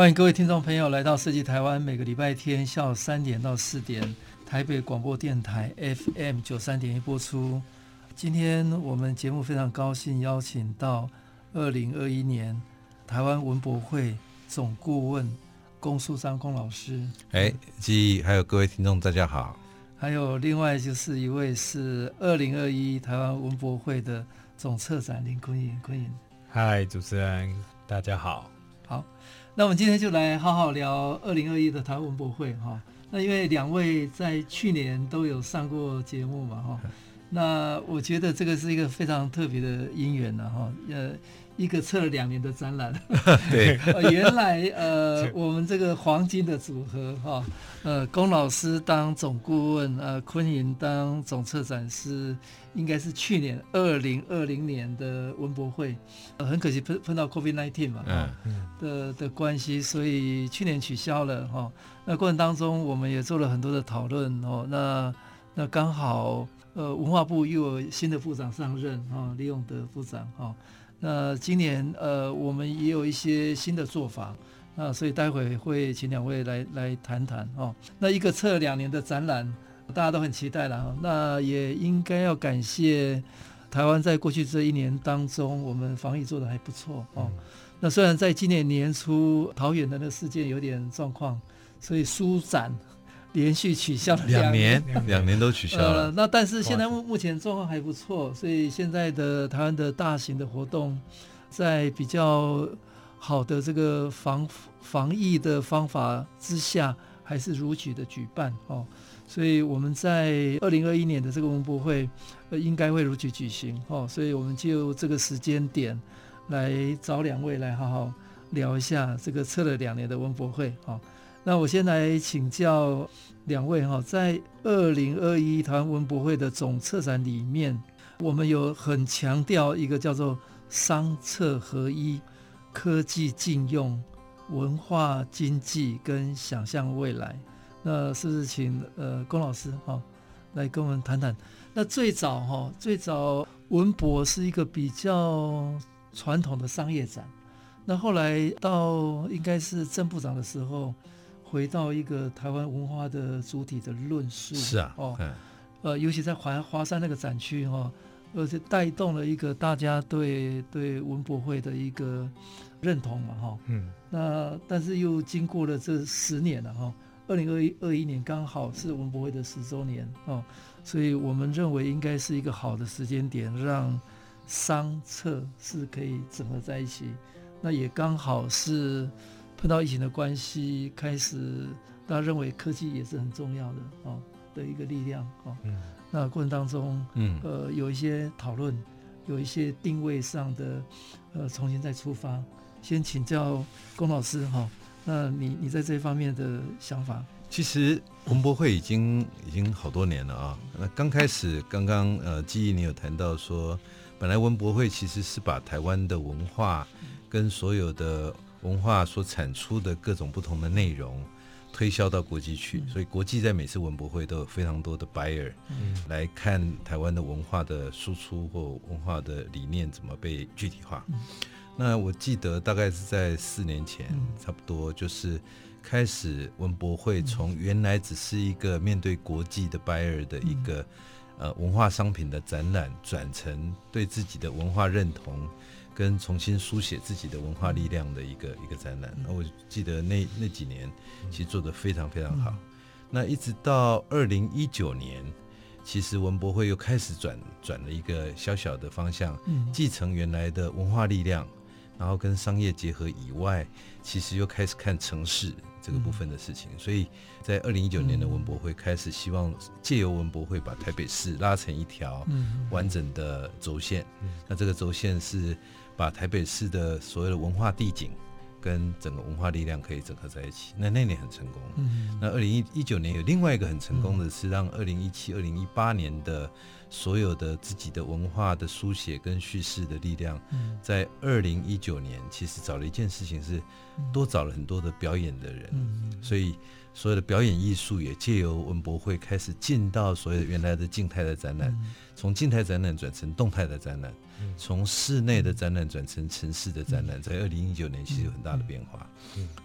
欢迎各位听众朋友来到设计台湾，每个礼拜天下午三点到四点，台北广播电台 FM 九三点一播出。今天我们节目非常高兴邀请到二零二一年台湾文博会总顾问龚树章龚老师。哎，及还有各位听众，大家好。还有另外就是一位是二零二一台湾文博会的总策展林坤颖，坤颖。嗨，主持人，大家好。好。那我们今天就来好好聊二零二一的台湾文博会哈。那因为两位在去年都有上过节目嘛哈。那我觉得这个是一个非常特别的因缘了哈。呃。一个策了两年的展览，对，原来呃，我们这个黄金的组合哈，呃，龚老师当总顾问，呃，坤颖当总策展师，应该是去年二零二零年的文博会，呃，很可惜碰碰到 COVID-19 嘛，嗯的的关系，所以去年取消了哈。那过程当中，我们也做了很多的讨论哦。那那刚好呃，文化部又有新的部长上任哈，李永德部长哈。那今年呃，我们也有一些新的做法，那所以待会会请两位来来谈谈哦。那一个测两年的展览，大家都很期待了哈。那也应该要感谢台湾在过去这一年当中，我们防疫做得还不错哦。那虽然在今年年初桃园的那个事件有点状况，所以书展。连续取消了两年，两年，两年都取消了。呃、那但是现在目目前状况还不错，所以现在的台湾的大型的活动，在比较好的这个防防疫的方法之下，还是如期的举办哦。所以我们在二零二一年的这个文博会，呃，应该会如期举行哦。所以我们就这个时间点来找两位来好好聊一下这个测了两年的文博会哦。那我先来请教两位哈，在二零二一台湾文博会的总策展里面，我们有很强调一个叫做商策合一、科技禁用、文化经济跟想象未来。那是不是请呃龚老师哈来跟我们谈谈？那最早哈，最早文博是一个比较传统的商业展，那后来到应该是郑部长的时候。回到一个台湾文化的主体的论述是啊，哦，呃，尤其在华华山那个展区哈、哦，而且带动了一个大家对对文博会的一个认同嘛哈、哦，嗯，那但是又经过了这十年了哈，二零二一二一年刚好是文博会的十周年哦，所以我们认为应该是一个好的时间点，让商策是可以整合在一起，那也刚好是。碰到疫情的关系，开始大家认为科技也是很重要的哦的一个力量哦。嗯。那过程当中，嗯，呃，有一些讨论，有一些定位上的，呃，重新再出发。先请教龚老师哈、哦，那你你在这方面的想法？其实文博会已经已经好多年了啊。那刚开始刚刚呃，记忆你有谈到说，本来文博会其实是把台湾的文化跟所有的。文化所产出的各种不同的内容推销到国际去，所以国际在每次文博会都有非常多的 buyer 来看台湾的文化的输出或文化的理念怎么被具体化。那我记得大概是在四年前，差不多就是开始文博会从原来只是一个面对国际的 buyer 的一个呃文化商品的展览，转成对自己的文化认同。跟重新书写自己的文化力量的一个一个展览，那我记得那那几年其实做的非常非常好。那一直到二零一九年，其实文博会又开始转转了一个小小的方向，继承原来的文化力量，然后跟商业结合以外，其实又开始看城市这个部分的事情，所以在二零一九年的文博会开始，希望借由文博会把台北市拉成一条完整的轴线。那这个轴线是把台北市的所有的文化地景跟整个文化力量可以整合在一起。那那年很成功。那二零一一九年有另外一个很成功的是，让二零一七、二零一八年的。所有的自己的文化的书写跟叙事的力量，在二零一九年其实找了一件事情是，多找了很多的表演的人，所以所有的表演艺术也借由文博会开始进到所有原来的静态的展览，从静态展览转成动态的展览，从室内的展览转成城市的展览，在二零一九年其实有很大的变化。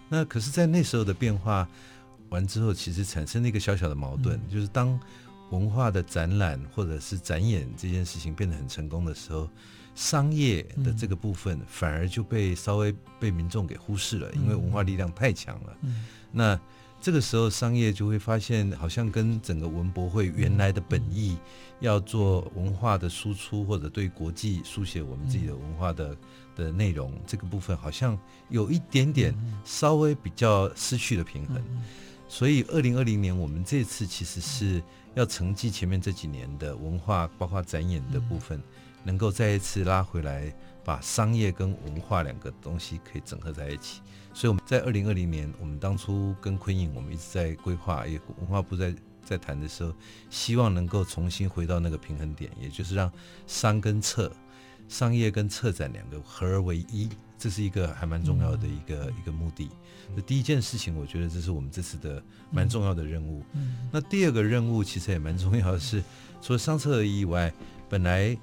那可是，在那时候的变化完之后，其实产生了一个小小的矛盾，就是当。文化的展览或者是展演这件事情变得很成功的时候，商业的这个部分反而就被稍微被民众给忽视了，因为文化力量太强了。那这个时候商业就会发现，好像跟整个文博会原来的本意，要做文化的输出或者对国际书写我们自己的文化的的内容，这个部分好像有一点点稍微比较失去了平衡。所以二零二零年我们这次其实是。要承继前面这几年的文化，包括展演的部分，能够再一次拉回来，把商业跟文化两个东西可以整合在一起。所以我们在二零二零年，我们当初跟昆影，我们一直在规划，也文化部在在谈的时候，希望能够重新回到那个平衡点，也就是让商跟策、商业跟策展两个合而为一。这是一个还蛮重要的一个、嗯、一个目的。那第一件事情，我觉得这是我们这次的蛮重要的任务。嗯、那第二个任务其实也蛮重要的是，除了商策合一以外，本来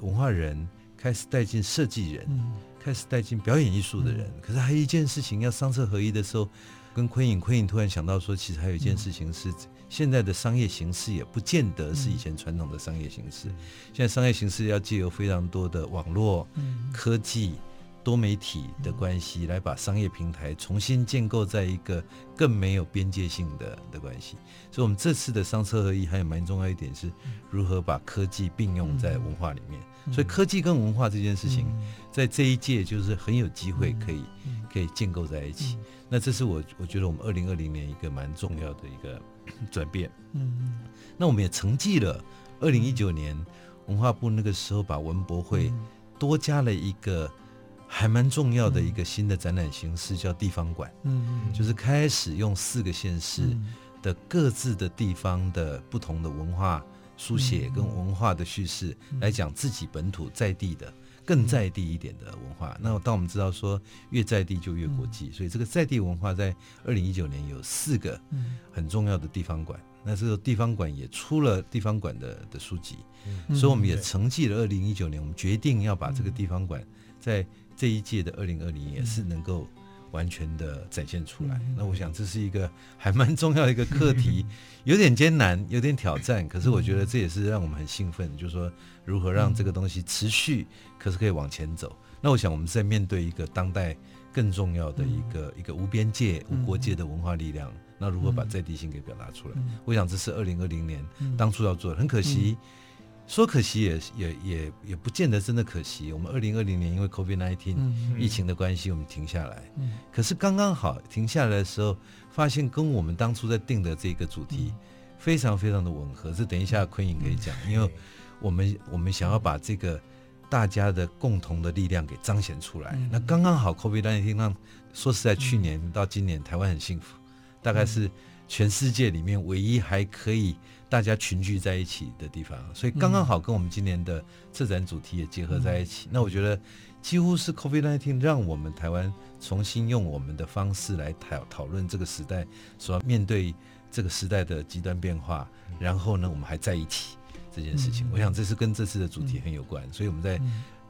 文化人开始带进设计人，嗯、开始带进表演艺术的人。嗯、可是还有一件事情，要商策合一的时候，跟昆影，昆影突然想到说，其实还有一件事情是，现在的商业形式也不见得是以前传统的商业形式。现在商业形式要借由非常多的网络、科技。多媒体的关系来把商业平台重新建构在一个更没有边界性的的关系，所以，我们这次的商车合一还有蛮重要一点是如何把科技并用在文化里面。所以，科技跟文化这件事情，在这一届就是很有机会可以可以建构在一起。那这是我我觉得我们二零二零年一个蛮重要的一个转变。嗯，那我们也承继了二零一九年文化部那个时候把文博会多加了一个。还蛮重要的一个新的展览形式叫地方馆，嗯，就是开始用四个县市的各自的地方的不同的文化书写跟文化的叙事来讲自己本土在地的更在地一点的文化。那当我们知道说越在地就越国际，所以这个在地文化在二零一九年有四个很重要的地方馆。那这个地方馆也出了地方馆的的书籍，所以我们也承继了二零一九年，我们决定要把这个地方馆在这一届的二零二零也是能够完全的展现出来。那我想这是一个还蛮重要的一个课题，有点艰难，有点挑战。可是我觉得这也是让我们很兴奋，就是说如何让这个东西持续，可是可以往前走。那我想我们在面对一个当代更重要的一个一个无边界、无国界的文化力量，那如何把在地性给表达出来？我想这是二零二零年当初要做的。很可惜。说可惜也也也也不见得真的可惜。我们二零二零年因为 COVID-19 疫情的关系，我们停下来。可是刚刚好停下来的时候，发现跟我们当初在定的这个主题非常非常的吻合。这等一下坤影可以讲，因为我们我们想要把这个大家的共同的力量给彰显出来。那刚刚好 COVID-19 让说实在，去年到今年台湾很幸福，大概是全世界里面唯一还可以。大家群聚在一起的地方，所以刚刚好跟我们今年的策展主题也结合在一起。嗯、那我觉得几乎是 COVID-19 让我们台湾重新用我们的方式来讨讨论这个时代所要面对这个时代的极端变化。然后呢，我们还在一起这件事情，嗯、我想这是跟这次的主题很有关。所以我们在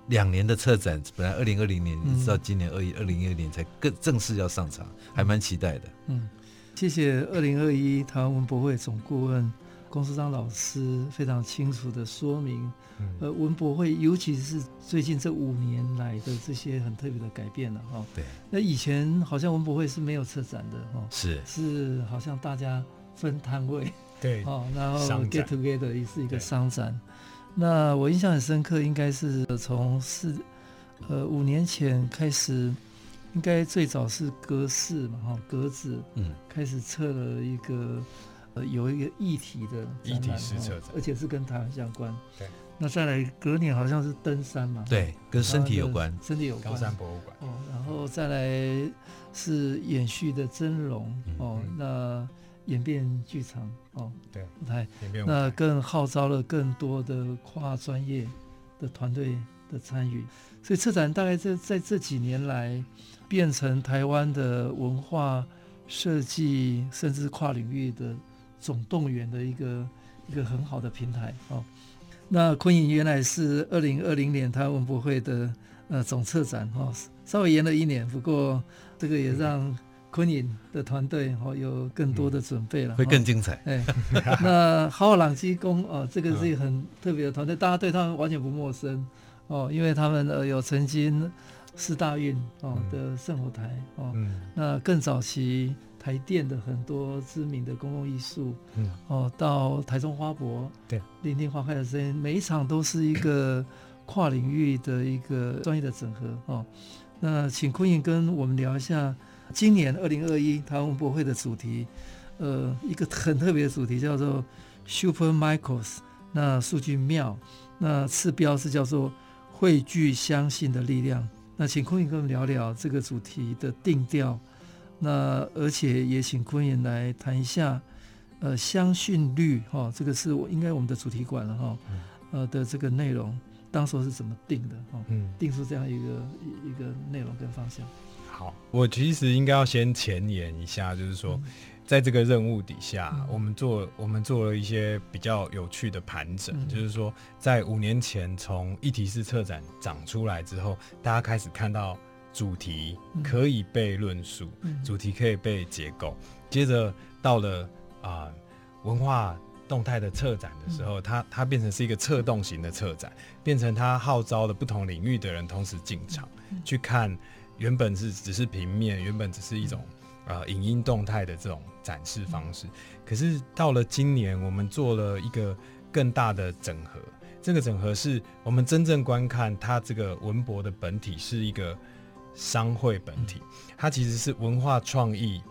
两年的策展，本来二零二零年一直到今年二一二零二一年才更正式要上场，还蛮期待的。嗯，谢谢二零二一台湾文博会总顾问。龚书章老师非常清楚的说明，呃，文博会尤其是最近这五年来的这些很特别的改变了哈。对。那以前好像文博会是没有策展的哈。是。是好像大家分摊位。对。哦，然后 get together 也是一个商展。那我印象很深刻，应该是从四呃五年前开始，应该最早是格式嘛，哈，格子，嗯，开始策了一个呃有一个议题的议题式策展，而且是跟台湾相关。对，那再来隔年好像是登山嘛，对，跟身体有关，身体有关，高山博物馆。哦，然后再来是延续的真容，哦，嗯、那演变剧场，哦，对，舞台，演变舞台，那更号召了更多的跨专业的团队的参与，所以策展大概在在这几年来。变成台湾的文化设计，甚至跨领域的总动员的一个一个很好的平台哦。那昆影原来是二零二零年台湾文博会的呃总策展哦，稍微延了一年，不过这个也让昆影的团队哦有更多的准备了，会更精彩。哎，那好好朗基工哦，这个是一个很特别的团队，大家对他们完全不陌生哦，因为他们呃有曾经。四大运哦的圣火台哦，嗯、那更早期台电的很多知名的公共艺术，嗯、哦，到台中花博，对，聆听花开的声音，每一场都是一个 跨领域的一个专业的整合哦。那请坤颖跟我们聊一下今年二零二一台湾文博会的主题，呃，一个很特别的主题叫做 Super Micros，那数据庙，那次标是叫做汇聚相信的力量。那请坤颖跟我们聊聊这个主题的定调，那而且也请坤言来谈一下，呃，香薰率哈、哦，这个是我应该我们的主题馆了哈，呃的这个内容，当时是怎么定的哈？哦、嗯，定出这样一个一一个内容跟方向。好，我其实应该要先前言一下，就是说。嗯在这个任务底下，嗯、我们做我们做了一些比较有趣的盘整，嗯、就是说，在五年前从一体式策展长出来之后，大家开始看到主题可以被论述，嗯、主题可以被结构。嗯、接着到了啊、呃、文化动态的策展的时候，嗯、它它变成是一个策动型的策展，变成它号召了不同领域的人同时进场、嗯、去看，原本是只是平面，原本只是一种。呃，影音动态的这种展示方式，可是到了今年，我们做了一个更大的整合。这个整合是我们真正观看它这个文博的本体是一个商会本体，它其实是文化创意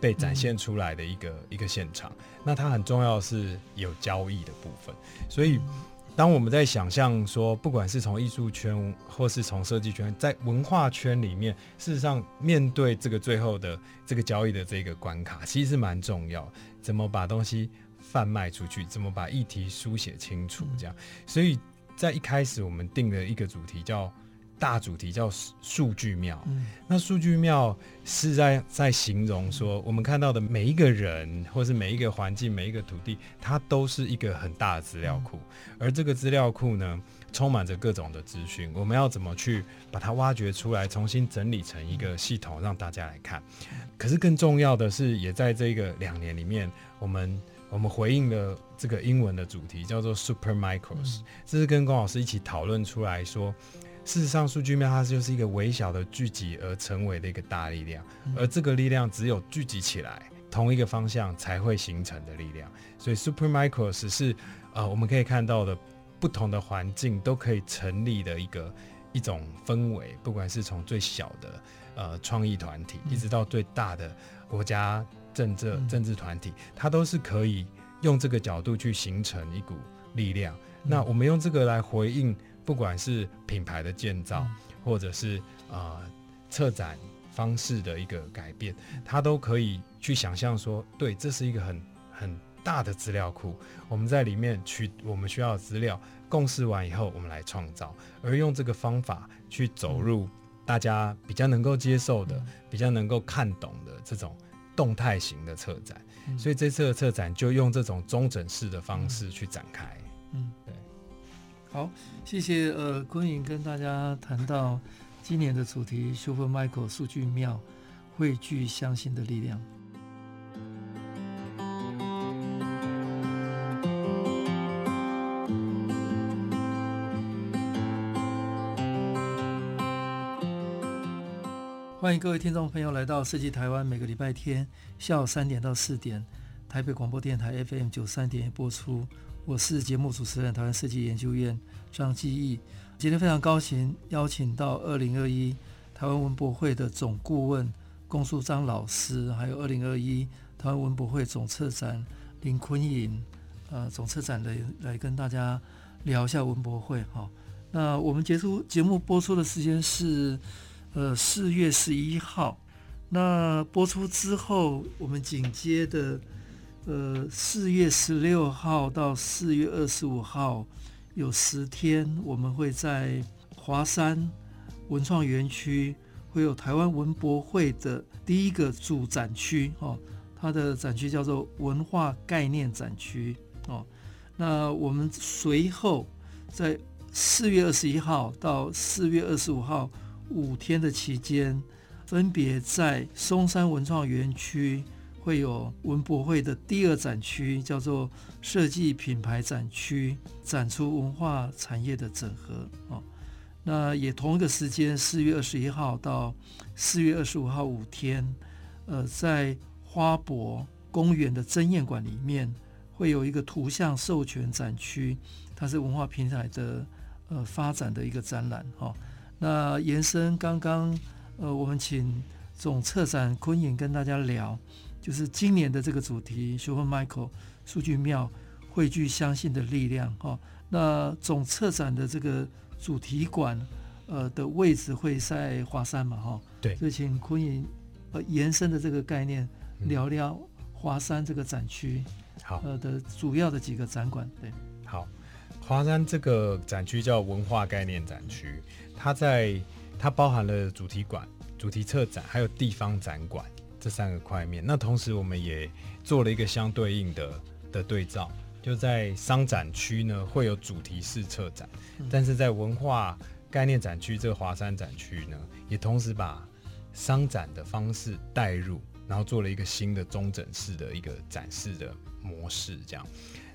被展现出来的一个一个现场。那它很重要的是有交易的部分，所以。当我们在想象说，不管是从艺术圈或是从设计圈，在文化圈里面，事实上面对这个最后的这个交易的这个关卡，其实是蛮重要。怎么把东西贩卖出去？怎么把议题书写清楚？这样，所以在一开始我们定了一个主题叫。大主题叫数据庙，嗯、那数据庙是在在形容说，我们看到的每一个人，或是每一个环境、每一个土地，它都是一个很大的资料库。嗯、而这个资料库呢，充满着各种的资讯，我们要怎么去把它挖掘出来，重新整理成一个系统，让大家来看。可是更重要的是，也在这个两年里面，我们我们回应了这个英文的主题，叫做 Super Micros，、嗯、这是跟龚老师一起讨论出来说。事实上，数据庙它就是一个微小的聚集而成为的一个大力量，而这个力量只有聚集起来，同一个方向才会形成的力量。所以，Super Micros 是呃，我们可以看到的不同的环境都可以成立的一个一种氛围，不管是从最小的呃创意团体，一直到最大的国家政治政治团体，它都是可以用这个角度去形成一股力量。那我们用这个来回应。不管是品牌的建造，或者是呃策展方式的一个改变，他都可以去想象说，对，这是一个很很大的资料库，我们在里面取我们需要的资料，共识完以后，我们来创造，而用这个方法去走入大家比较能够接受的、比较能够看懂的这种动态型的策展，所以这次的策展就用这种中整式的方式去展开。好，谢谢呃，昆颖跟大家谈到今年的主题 “Super Micro 数据庙汇聚相信的力量”。欢迎各位听众朋友来到设计台湾，每个礼拜天下午三点到四点，台北广播电台 FM 九三点播出。我是节目主持人，台湾设计研究院张基义。今天非常高兴邀请到二零二一台湾文博会的总顾问龚书章老师，还有二零二一台湾文博会总策展林坤颖，呃，总策展的来跟大家聊一下文博会哈。那我们结束节目播出的时间是呃四月十一号，那播出之后，我们紧接的呃四月十六号到四月二十五号。有十天，我们会在华山文创园区会有台湾文博会的第一个主展区哦，它的展区叫做文化概念展区哦。那我们随后在四月二十一号到四月二十五号五天的期间，分别在松山文创园区。会有文博会的第二展区，叫做设计品牌展区，展出文化产业的整合哦。那也同一个时间，四月二十一号到四月二十五号五天，呃，在花博公园的争艳馆里面，会有一个图像授权展区，它是文化平台的呃发展的一个展览哈、哦。那延伸刚刚呃，我们请总策展坤颖跟大家聊。就是今年的这个主题，学问 Michael 数据庙汇聚相信的力量哈。那总策展的这个主题馆，呃的位置会在华山嘛哈？对，就请坤颖呃延伸的这个概念聊聊华山这个展区，好呃的主要的几个展馆。对，好，华山这个展区叫文化概念展区，它在它包含了主题馆、主题策展，还有地方展馆。这三个块面，那同时我们也做了一个相对应的的对照，就在商展区呢会有主题式策展，但是在文化概念展区这个华山展区呢，也同时把商展的方式带入，然后做了一个新的中整式的一个展示的模式，这样。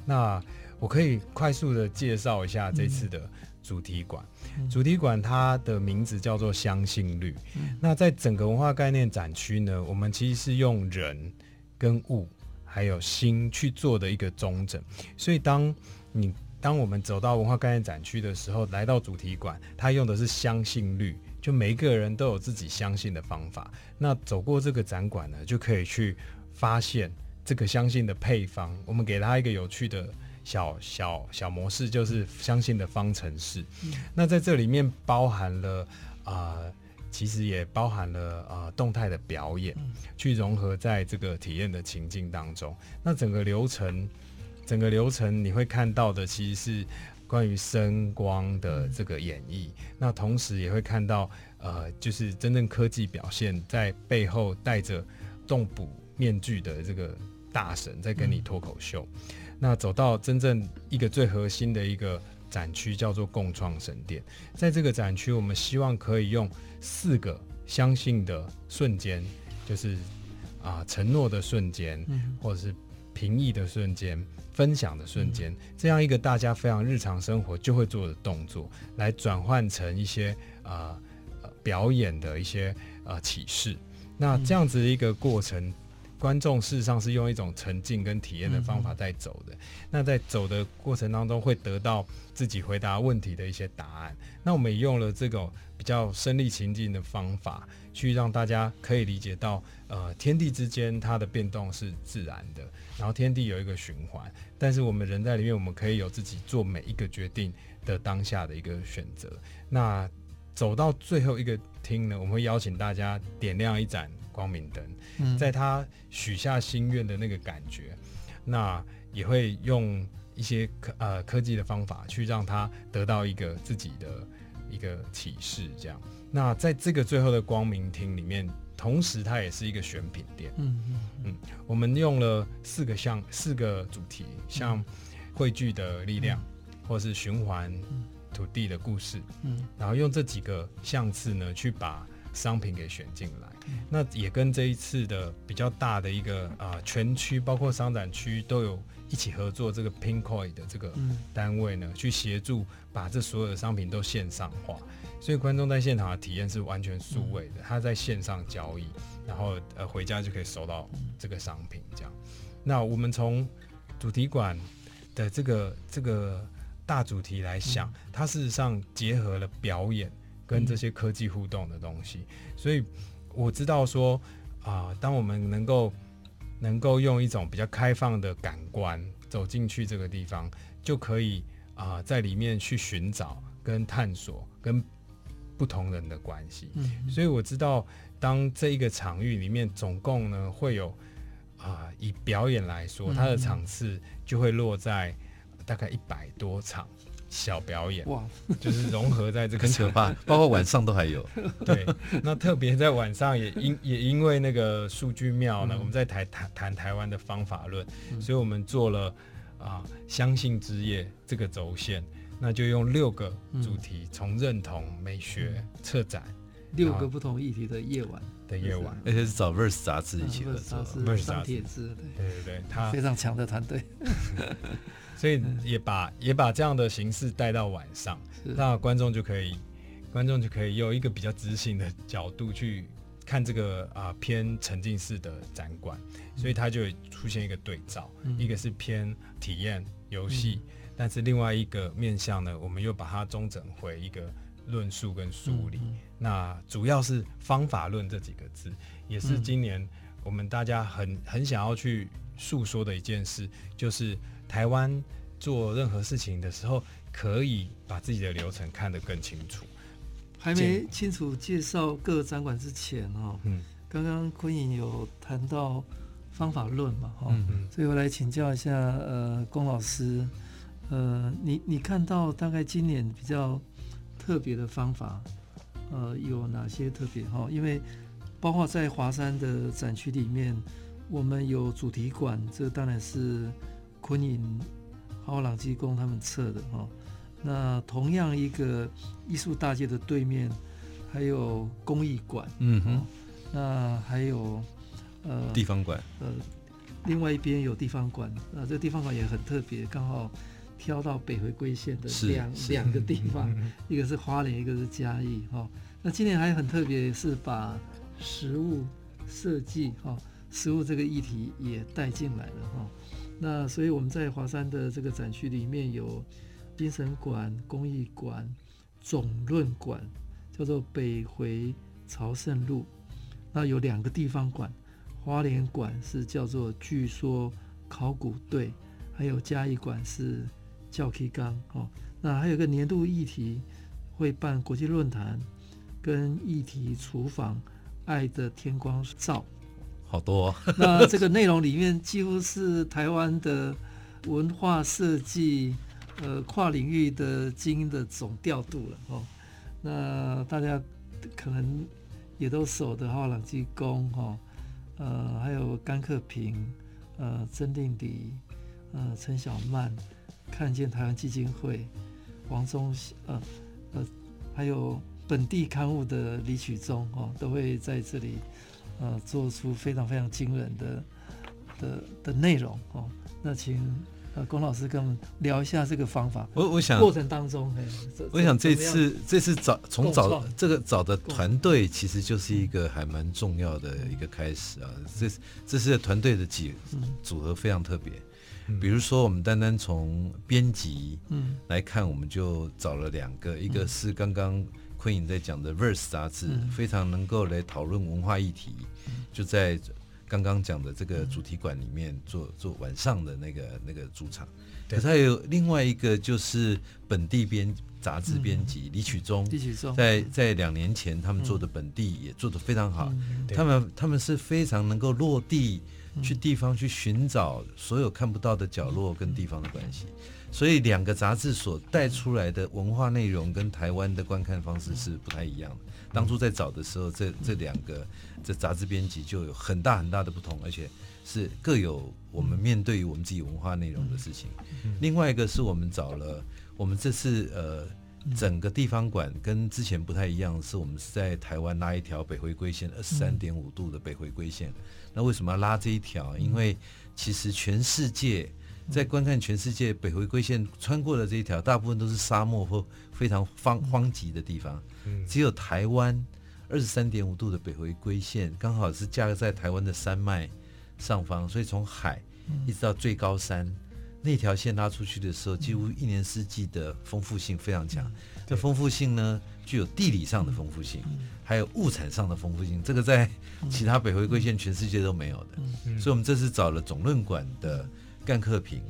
那我可以快速的介绍一下这次的。主题馆，主题馆它的名字叫做相信绿。那在整个文化概念展区呢，我们其实是用人跟物还有心去做的一个中整。所以当你当我们走到文化概念展区的时候，来到主题馆，它用的是相信率，就每一个人都有自己相信的方法。那走过这个展馆呢，就可以去发现这个相信的配方。我们给它一个有趣的。小小小模式就是相信的方程式，嗯、那在这里面包含了啊、呃，其实也包含了啊、呃、动态的表演，嗯、去融合在这个体验的情境当中。那整个流程，整个流程你会看到的其实是关于声光的这个演绎，嗯、那同时也会看到呃，就是真正科技表现在背后戴着动捕面具的这个大神在跟你脱口秀。嗯那走到真正一个最核心的一个展区，叫做共创神殿。在这个展区，我们希望可以用四个相信的瞬间，就是啊承诺的瞬间，或者是平易的瞬间、分享的瞬间，这样一个大家非常日常生活就会做的动作，来转换成一些啊表演的一些啊启示。那这样子的一个过程。观众事实上是用一种沉浸跟体验的方法在走的，嗯、那在走的过程当中会得到自己回答问题的一些答案。那我们也用了这种比较身临情境的方法，去让大家可以理解到，呃，天地之间它的变动是自然的，然后天地有一个循环，但是我们人在里面，我们可以有自己做每一个决定的当下的一个选择。那走到最后一个厅呢，我们会邀请大家点亮一盏。光明灯，在他许下心愿的那个感觉，那也会用一些科呃科技的方法去让他得到一个自己的一个启示，这样。那在这个最后的光明厅里面，同时它也是一个选品店。嗯嗯嗯，我们用了四个项四个主题，像汇聚的力量，或是循环土地的故事。嗯，然后用这几个项次呢，去把商品给选进来。那也跟这一次的比较大的一个啊、呃、全区，包括商展区都有一起合作，这个 Pinkoi 的这个单位呢，嗯、去协助把这所有的商品都线上化，所以观众在现场的体验是完全数位的，他在线上交易，然后呃回家就可以收到这个商品这样。那我们从主题馆的这个这个大主题来想，它事实上结合了表演跟这些科技互动的东西。所以我知道说啊、呃，当我们能够能够用一种比较开放的感官走进去这个地方，就可以啊、呃，在里面去寻找跟探索跟不同人的关系。嗯，所以我知道，当这一个场域里面总共呢会有啊、呃，以表演来说，它的场次就会落在大概一百多场小表演。哇，就是融合在这个很可怕，包括晚上都还有。对，那特别在晚上也因也因为那个数据庙呢，嗯、我们在台谈谈台湾的方法论，嗯、所以我们做了啊、呃，相信之夜这个轴线。那就用六个主题，从、嗯、认同、美学、策、嗯、展，六个不同议题的夜晚的夜晚，而且是找 Verse 杂志一起合作，Verse 杂志，对对对，他非常强的团队，所以也把也把这样的形式带到晚上，那观众就可以观众就可以用一个比较知性的角度去看这个啊、呃、偏沉浸式的展馆，所以它就会出现一个对照，嗯、一个是偏体验游戏。嗯。但是另外一个面向呢，我们又把它中整回一个论述跟梳理。嗯嗯、那主要是方法论这几个字，也是今年我们大家很很想要去诉说的一件事，就是台湾做任何事情的时候，可以把自己的流程看得更清楚。还没清楚介绍各个展馆之前哦，嗯，刚刚昆颖有谈到方法论嘛，哈、嗯嗯，所以我来请教一下，呃，龚老师。呃，你你看到大概今年比较特别的方法，呃，有哪些特别哈？因为包括在华山的展区里面，我们有主题馆，这当然是昆颖豪朗基工他们策的哈。那同样一个艺术大街的对面，还有工艺馆，嗯哼，那还有呃地方馆，呃，另外一边有地方馆，啊，这地方馆也很特别，刚好。挑到北回归线的两两个地方，一个是花莲，一个是嘉义哈。那今年还很特别，是把食物设计哈，食物这个议题也带进来了哈。那所以我们在华山的这个展区里面有精神馆、工艺馆、总论馆，叫做北回朝圣路。那有两个地方馆，花莲馆是叫做据说考古队，还有嘉义馆是。教 K 纲哦，那还有个年度议题会办国际论坛，跟议题厨房爱的天光照，好多、哦。那这个内容里面几乎是台湾的文化设计，呃，跨领域的精英的总调度了哦。那大家可能也都熟的哈，朗基公哈，呃，还有甘克平，呃，曾定迪，呃，陈小曼。看见台湾基金会，王宗呃呃，还有本地刊物的李曲中哦，都会在这里呃做出非常非常惊人的的的内容哦。那请呃龚老师跟我们聊一下这个方法。我我想过程当中，我想这次这次找从找这个找的团队，其实就是一个还蛮重要的一个开始啊。这这是团队的几组合非常特别。比如说，我们单单从编辑来看，我们就找了两个，一个是刚刚昆颖在讲的《Verse》杂志，非常能够来讨论文化议题，就在刚刚讲的这个主题馆里面做做晚上的那个那个主场。可是还有另外一个，就是本地编杂志编辑李曲中，在在两年前他们做的本地也做得非常好，他们他们是非常能够落地。去地方去寻找所有看不到的角落跟地方的关系，所以两个杂志所带出来的文化内容跟台湾的观看方式是不太一样的。当初在找的时候，这这两个这杂志编辑就有很大很大的不同，而且是各有我们面对于我们自己文化内容的事情。另外一个是我们找了我们这次呃。整个地方馆跟之前不太一样，是我们是在台湾拉一条北回归线，二十三点五度的北回归线。那为什么要拉这一条？因为其实全世界在观看全世界北回归线穿过的这一条，大部分都是沙漠或非常荒荒瘠的地方。只有台湾二十三点五度的北回归线，刚好是架在台湾的山脉上方，所以从海一直到最高山。那条线拉出去的时候，几乎一年四季的丰富性非常强。嗯、这丰富性呢，具有地理上的丰富性，还有物产上的丰富性。这个在其他北回归线全世界都没有的。嗯、所以，我们这次找了总论馆的甘克平。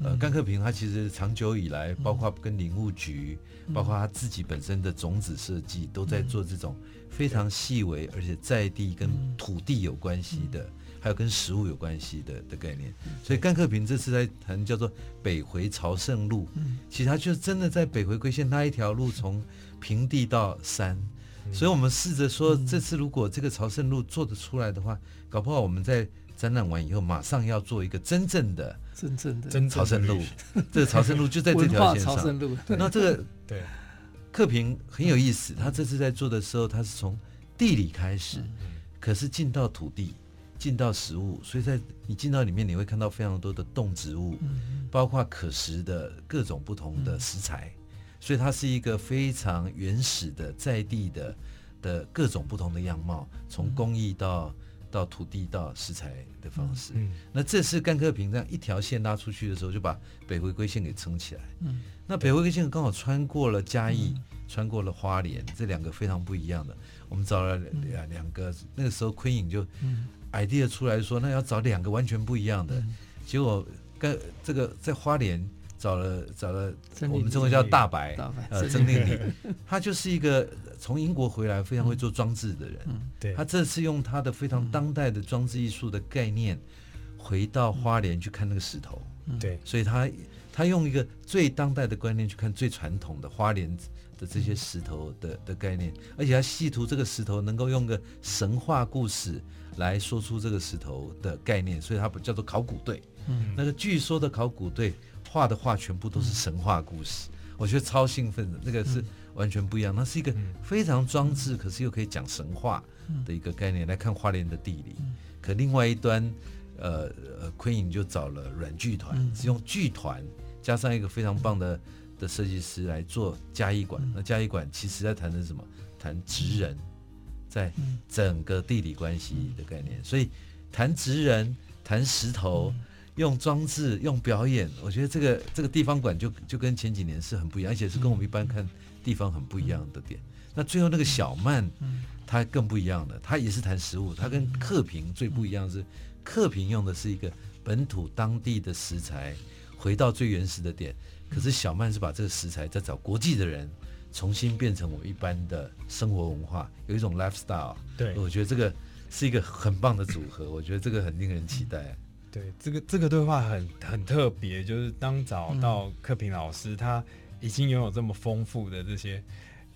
呃，甘克平他其实长久以来，包括跟林务局，包括他自己本身的种子设计，都在做这种非常细微而且在地跟土地有关系的。还有跟食物有关系的的概念，所以甘克平这次在谈叫做北回朝圣路，其实他就真的在北回归线那一条路从平地到山，所以我们试着说，这次如果这个朝圣路做得出来的话，搞不好我们在展览完以后马上要做一个真正的真正的真朝圣路，这个朝圣路就在这条线上。朝路那这个对。克平很有意思，他这次在做的时候，他是从地理开始，可是进到土地。进到食物，所以在你进到里面，你会看到非常多的动植物，包括可食的各种不同的食材，所以它是一个非常原始的在地的的各种不同的样貌，从工艺到到土地到食材的方式。那这次甘克平这样一条线拉出去的时候，就把北回归线给撑起来。那北回归线刚好穿过了嘉义，穿过了花莲，这两个非常不一样的。我们找了两两个，那个时候昆影就。idea 出来说，那要找两个完全不一样的，嗯、结果跟这个在花莲找了找了，我们中国叫大白，大白呃，曾令礼，他就是一个从英国回来非常会做装置的人，对、嗯，他这次用他的非常当代的装置艺术的概念，回到花莲去看那个石头，对、嗯，所以他他用一个最当代的观念去看最传统的花莲的这些石头的的概念，而且他细图这个石头能够用个神话故事。来说出这个石头的概念，所以它不叫做考古队。嗯，那个据说的考古队画的画全部都是神话故事，嗯、我觉得超兴奋的。那个是完全不一样，那是一个非常装置，可是又可以讲神话的一个概念。来看花莲的地理，可另外一端，呃呃，昆影就找了软剧团，是用剧团加上一个非常棒的的设计师来做嘉义馆。那嘉义馆其实在谈的是什么？谈职人。在整个地理关系的概念，所以谈职人、谈石头、用装置、用表演，我觉得这个这个地方馆就就跟前几年是很不一样，而且是跟我们一般看地方很不一样的点。那最后那个小曼，他更不一样的，他也是谈食物，他跟客平最不一样的是，客平用的是一个本土当地的食材，回到最原始的点，可是小曼是把这个食材再找国际的人。重新变成我一般的生活文化，有一种 lifestyle。对，我觉得这个是一个很棒的组合，我觉得这个很令人期待。对，这个这个对话很很特别，就是当找到克平老师，他已经拥有这么丰富的这些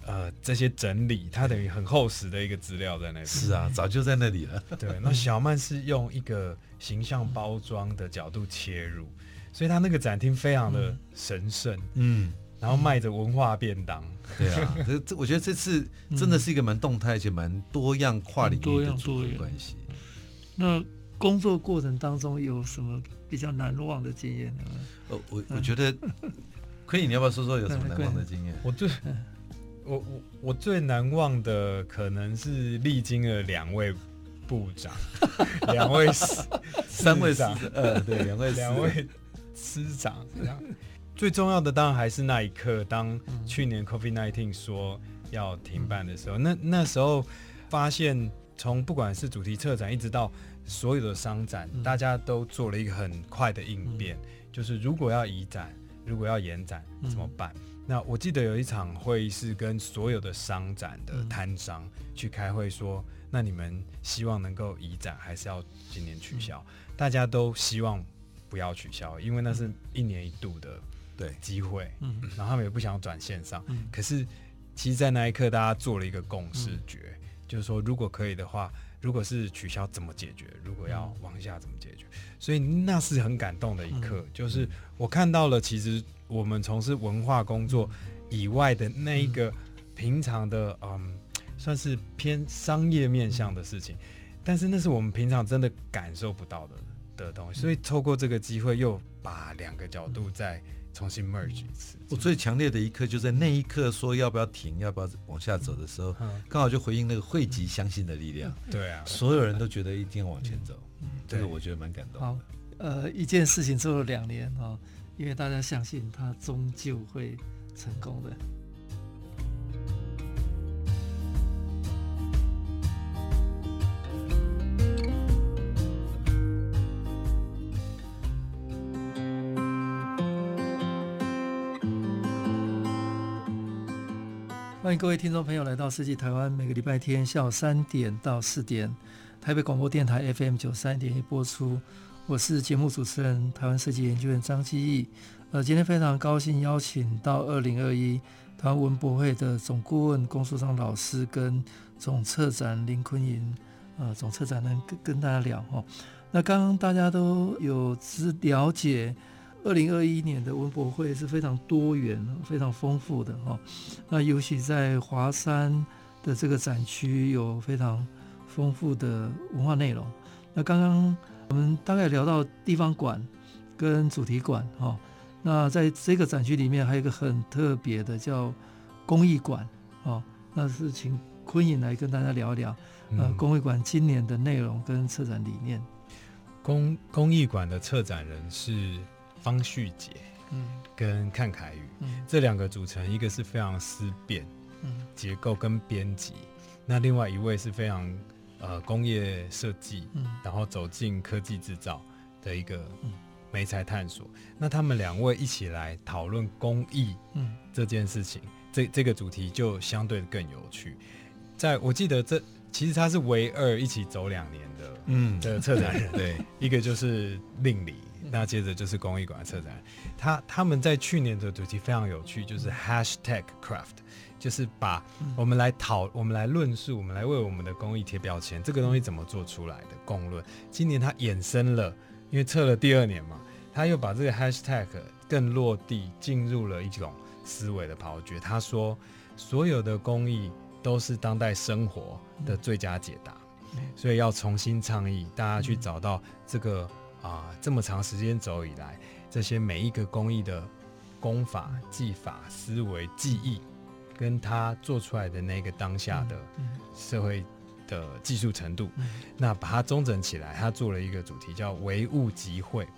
呃这些整理，他等于很厚实的一个资料在那里。是啊，早就在那里了。对，那小曼是用一个形象包装的角度切入，所以他那个展厅非常的神圣。嗯。然后卖着文化便当，对啊，这这我觉得这次真的是一个蛮动态而且蛮多样跨领域的组合关系。那工作过程当中有什么比较难忘的经验呢？呃，我我觉得可 以，你要不要说说有什么难忘的经验？我最我我我最难忘的可能是历经了两位部长，两位三位长，呃，对，两位两位师长这样。最重要的当然还是那一刻，当去年 COVID-19 说要停办的时候，那那时候发现，从不管是主题策展，一直到所有的商展，大家都做了一个很快的应变，就是如果要移展，如果要延展怎么办？那我记得有一场会议是跟所有的商展的摊商去开会说，那你们希望能够移展，还是要今年取消？大家都希望不要取消，因为那是一年一度的。对机会，嗯，然后他们也不想转线上，嗯，可是其实，在那一刻，大家做了一个共识决，嗯，就是说，如果可以的话，如果是取消，怎么解决？如果要往下，怎么解决？所以那是很感动的一刻，嗯，就是我看到了，其实我们从事文化工作以外的那一个平常的，嗯，算是偏商业面向的事情，但是那是我们平常真的感受不到的的东西，所以透过这个机会，又把两个角度在。重新 merge 一次。我最强烈的一刻就在那一刻，说要不要停，要不要往下走的时候，刚好就回应那个汇集相信的力量。对啊，所有人都觉得一定要往前走。这个我觉得蛮感动。好，呃一件事情做了两年啊，因为大家相信它终究会成功的。欢迎各位听众朋友来到设计台湾，每个礼拜天下午三点到四点，台北广播电台 FM 九三点一播出。我是节目主持人台湾设计研究院张基义。呃，今天非常高兴邀请到二零二一台湾文博会的总顾问龚书章老师跟总策展林坤颖，呃，总策展人跟跟大家聊哈。那刚刚大家都有知了解。二零二一年的文博会是非常多元、非常丰富的哈。那尤其在华山的这个展区有非常丰富的文化内容。那刚刚我们大概聊到地方馆跟主题馆哈。那在这个展区里面还有一个很特别的叫公艺馆哦。那是请坤颖来跟大家聊一聊呃公艺馆今年的内容跟策展理念。公公艺馆的策展人是。方旭杰，嗯，跟看凯宇，嗯，这两个组成，一个是非常思辨，嗯，结构跟编辑，那另外一位是非常呃工业设计，嗯，然后走进科技制造的一个媒材探索，那他们两位一起来讨论工艺，嗯，这件事情，这这个主题就相对更有趣。在我记得这其实他是唯二一起走两年的，嗯，的策展人，对，一个就是令礼。那接着就是公艺馆策展，他他们在去年的主题非常有趣，就是 Hashtag Craft，就是把我们来讨，我们来论述，我们来为我们的工艺贴标签，这个东西怎么做出来的共论。今年他衍生了，因为测了第二年嘛，他又把这个 Hashtag 更落地，进入了一种思维的刨掘。他说，所有的工艺都是当代生活的最佳解答，所以要重新倡议，大家去找到这个。啊，这么长时间走以来，这些每一个工艺的功法、技法、思维、技艺，跟他做出来的那个当下的社会的技术程度，那把它中整起来，他做了一个主题叫“唯物集会”，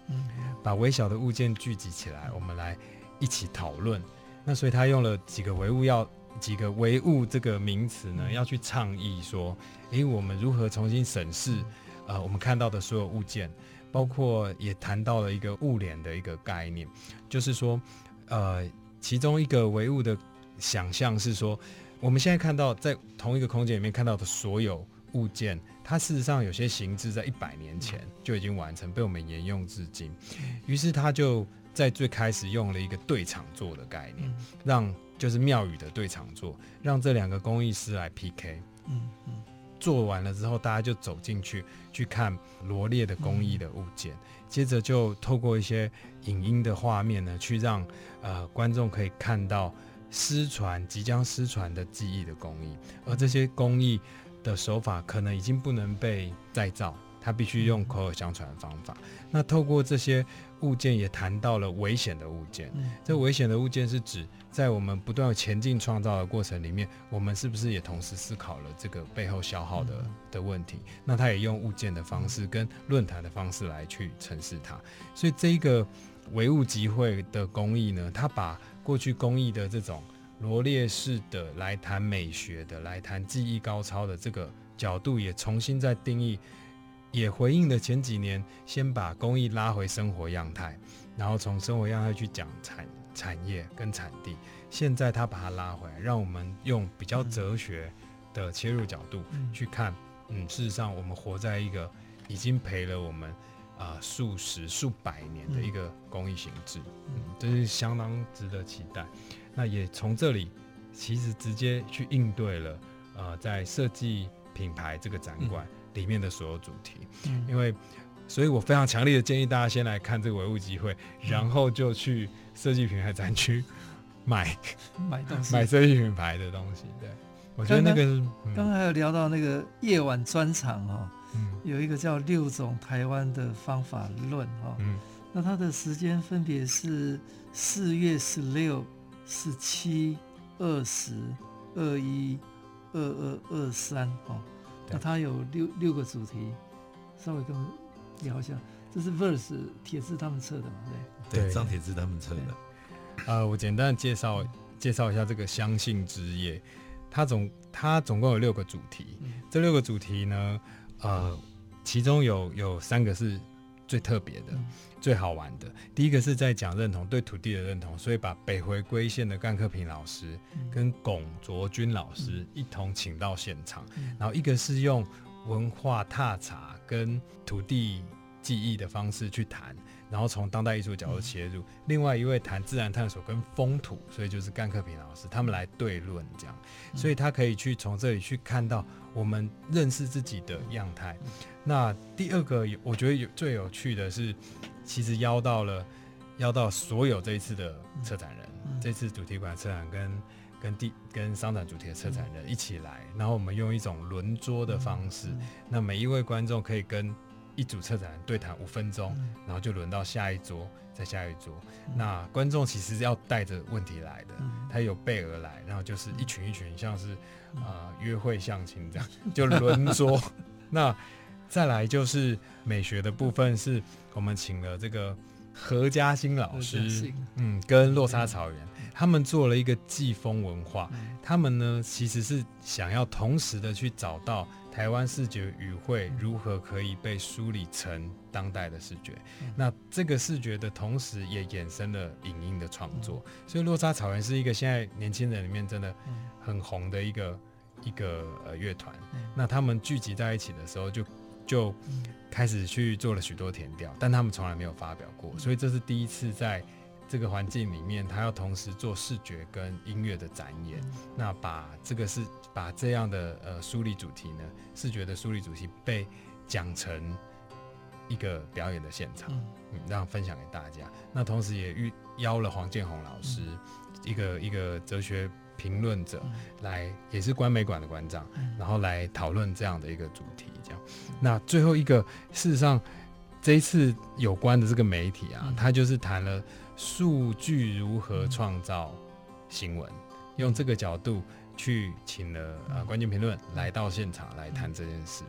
把微小的物件聚集起来，我们来一起讨论。那所以他用了几个唯物，要几个唯物这个名词呢，要去倡议说，诶，我们如何重新审视呃我们看到的所有物件。包括也谈到了一个物联的一个概念，就是说，呃，其中一个唯物的想象是说，我们现在看到在同一个空间里面看到的所有物件，它事实上有些形制在一百年前就已经完成，被我们沿用至今。于是他就在最开始用了一个对场座的概念，让就是庙宇的对场座，让这两个工艺师来 PK。嗯嗯。做完了之后，大家就走进去去看罗列的工艺的物件，接着就透过一些影音的画面呢，去让呃观众可以看到失传、即将失传的记忆的工艺，而这些工艺的手法可能已经不能被再造，它必须用口耳相传的方法。那透过这些物件，也谈到了危险的物件。嗯、这危险的物件是指。在我们不断前进创造的过程里面，我们是不是也同时思考了这个背后消耗的的问题？那他也用物件的方式跟论坛的方式来去诠释它。所以这一个唯物集会的工艺呢，他把过去工艺的这种罗列式的来谈美学的、来谈技艺高超的这个角度，也重新再定义，也回应了前几年先把工艺拉回生活样态，然后从生活样态去讲产。产业跟产地，现在他把它拉回来，让我们用比较哲学的切入角度去看。嗯，事实上，我们活在一个已经陪了我们啊、呃、数十数百年的一个工艺形制，嗯，这是相当值得期待。那也从这里其实直接去应对了呃，在设计品牌这个展馆里面的所有主题，因为。所以我非常强烈的建议大家先来看这个唯物集会，然后就去设计品牌展区买 买东西，买设计品牌的东西。对，我觉得那个刚刚，刚还有聊到那个夜晚专场哦，嗯，有一个叫六种台湾的方法论哦，嗯，那它的时间分别是四月十六、十七、二十、二一、二二、二三哈，那它有六六个主题，稍微跟。聊一下这是 Verse 铁志他们测的嘛？对，对，张铁志他们测的。呃，我简单介绍介绍一下这个相信之夜，它总它总共有六个主题，嗯、这六个主题呢，呃，其中有有三个是最特别的。嗯。最好玩的，第一个是在讲认同，对土地的认同，所以把北回归线的干克平老师跟龚卓君老师一同请到现场，然后一个是用文化踏查跟土地记忆的方式去谈，然后从当代艺术角度切入，另外一位谈自然探索跟风土，所以就是甘克平老师他们来对论这样，所以他可以去从这里去看到我们认识自己的样态。那第二个，我觉得有最有趣的是。其实邀到了，邀到所有这一次的策展人，嗯、这次主题馆策展跟跟地跟商展主题的策展人一起来，嗯、然后我们用一种轮桌的方式，那每一位观众可以跟一组策展人对谈五分钟，嗯、然后就轮到下一桌，再下一桌。嗯、那观众其实是要带着问题来的，嗯、他有备而来，然后就是一群一群，像是啊、呃、约会相亲这样，就轮桌。那再来就是美学的部分是。我们请了这个何嘉欣老师，嗯，跟落沙草原，他们做了一个季风文化。他们呢，其实是想要同时的去找到台湾视觉语汇如何可以被梳理成当代的视觉。那这个视觉的同时，也衍生了影音的创作。所以落沙草原是一个现在年轻人里面真的很红的一个一个呃乐团。那他们聚集在一起的时候就，就就。开始去做了许多田调，但他们从来没有发表过，所以这是第一次在这个环境里面，他要同时做视觉跟音乐的展演。那把这个是把这样的呃梳理主题呢，视觉的梳理主题被讲成一个表演的现场，嗯，让分享给大家。那同时也预邀了黄建宏老师，一个一个哲学评论者来，也是观美馆的馆长，然后来讨论这样的一个主题。这样，那最后一个，事实上，这一次有关的这个媒体啊，他就是谈了数据如何创造新闻，用这个角度去请了呃关键评论来到现场来谈这件事。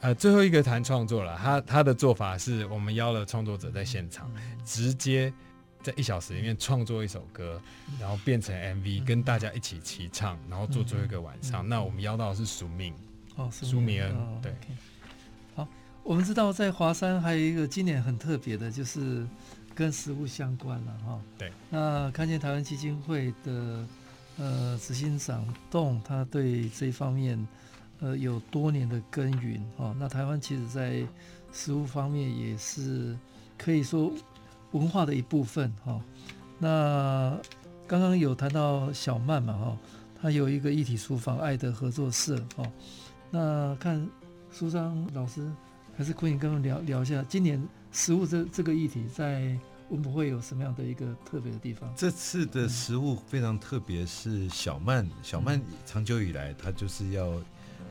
呃，最后一个谈创作了，他他的做法是我们邀了创作者在现场，直接在一小时里面创作一首歌，然后变成 MV，跟大家一起齐唱，然后做最后一个晚上。那我们邀到的是署名。哦，苏明恩，哦、对，okay. 好，我们知道在华山还有一个今年很特别的，就是跟食物相关了哈。哦、对，那看见台湾基金会的呃执行长栋，他对这一方面呃有多年的耕耘哈。那台湾其实在食物方面也是可以说文化的一部分哈、哦。那刚刚有谈到小曼嘛哈，他有一个一体厨房爱的合作社哈。哦那看书章老师还是可以跟我们聊聊一下，今年食物这这个议题在文博会有什么样的一个特别的地方？这次的食物非常特别，是小曼，小曼长久以来她就是要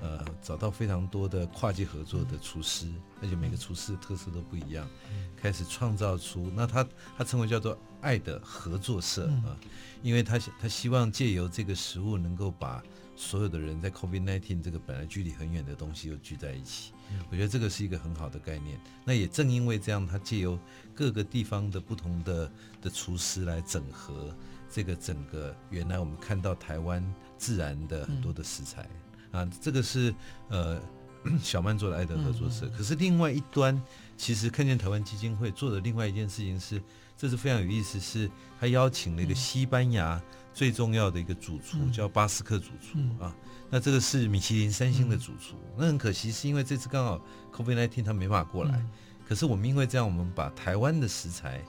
呃找到非常多的跨界合作的厨师，而且每个厨师的特色都不一样，开始创造出那她她称为叫做爱的合作社啊，因为他他希望借由这个食物能够把。所有的人在 COVID-19 这个本来距离很远的东西又聚在一起，我觉得这个是一个很好的概念。那也正因为这样，它借由各个地方的不同的的厨师来整合这个整个原来我们看到台湾自然的很多的食材啊，这个是呃 小曼做的爱德合作社。可是另外一端，其实看见台湾基金会做的另外一件事情是，这是非常有意思，是他邀请了一个西班牙。最重要的一个主厨叫巴斯克主厨、嗯、啊，那这个是米其林三星的主厨。嗯、那很可惜，是因为这次刚好 COVID-19 他没办法过来。嗯、可是我们因为这样，我们把台湾的食材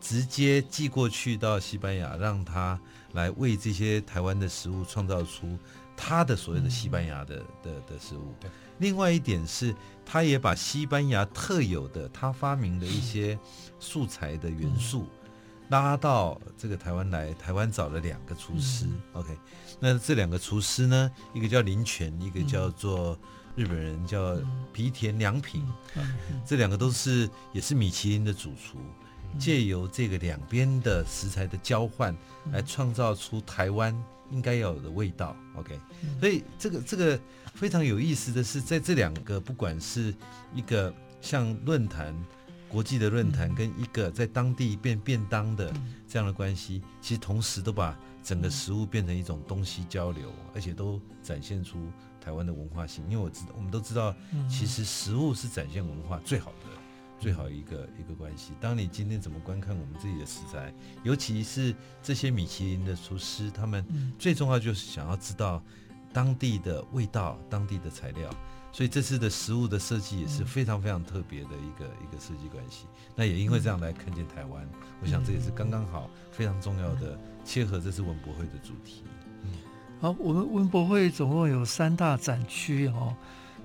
直接寄过去到西班牙，让他来为这些台湾的食物创造出他的所谓的西班牙的、嗯、的的食物。另外一点是，他也把西班牙特有的他发明的一些素材的元素。嗯拉到这个台湾来，台湾找了两个厨师、嗯、，OK，那这两个厨师呢，一个叫林泉，一个叫做日本人叫皮田良品，嗯嗯、这两个都是也是米其林的主厨，借、嗯、由这个两边的食材的交换，来创造出台湾应该要有的味道，OK，、嗯、所以这个这个非常有意思的是，在这两个不管是一个像论坛。国际的论坛跟一个在当地变便当的这样的关系，其实同时都把整个食物变成一种东西交流，而且都展现出台湾的文化性。因为我知道，我们都知道，其实食物是展现文化最好的。最好一个一个关系。当你今天怎么观看我们自己的食材，尤其是这些米其林的厨师，他们最重要就是想要知道当地的味道、当地的材料。所以这次的食物的设计也是非常非常特别的一个一个设计关系。那也因为这样来看见台湾，我想这也是刚刚好非常重要的切合这次文博会的主题。嗯，好，我们文博会总共有三大展区哦。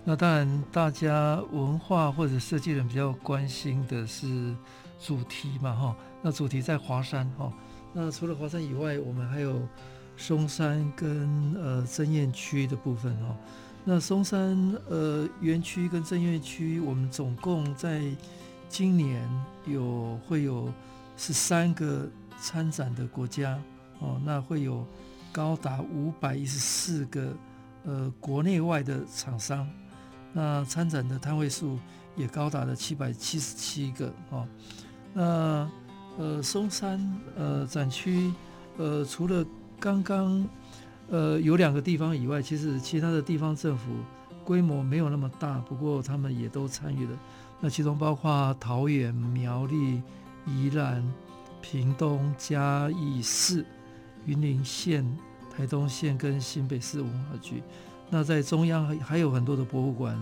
那当然，大家文化或者设计人比较关心的是主题嘛，哈。那主题在华山，哈。那除了华山以外，我们还有松山跟呃争艳区的部分，哈。那松山呃园区跟争艳区，我们总共在今年有会有十三个参展的国家，哦，那会有高达五百一十四个呃国内外的厂商。那参展的摊位数也高达了七百七十七个哦。那呃松山呃展区呃除了刚刚呃有两个地方以外，其实其他的地方政府规模没有那么大，不过他们也都参与了。那其中包括桃园、苗栗、宜兰、屏东、嘉义市、云林县、台东县跟新北市文化局。那在中央还还有很多的博物馆，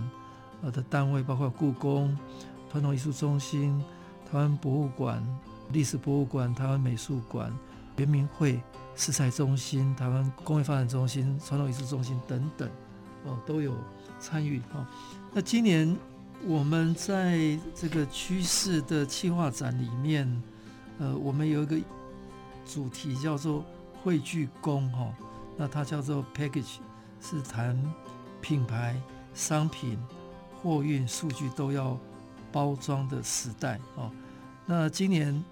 呃的单位，包括故宫、传统艺术中心、台湾博物馆、历史博物馆、台湾美术馆、圆明会、食材中心、台湾工业发展中心、传统艺术中心等等，哦，都有参与哦。那今年我们在这个趋势的企划展里面，呃，我们有一个主题叫做汇聚工哈，那它叫做 package。是谈品牌、商品、货运、数据都要包装的时代哦。那今年，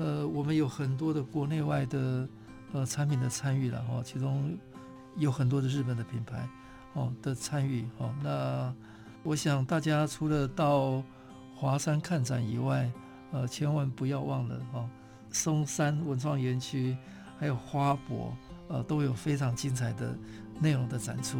呃，我们有很多的国内外的呃产品的参与了哦，其中有很多的日本的品牌哦的参与哦。那我想大家除了到华山看展以外，呃，千万不要忘了哦，松山文创园区还有花博，呃，都有非常精彩的。内容的展出。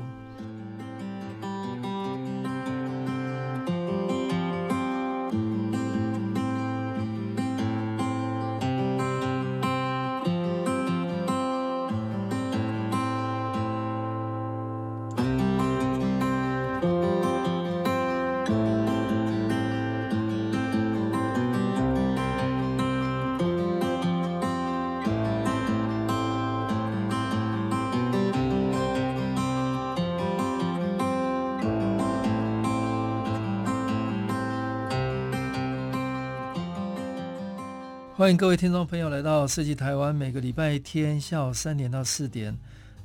欢迎各位听众朋友来到设计台湾，每个礼拜天下午三点到四点，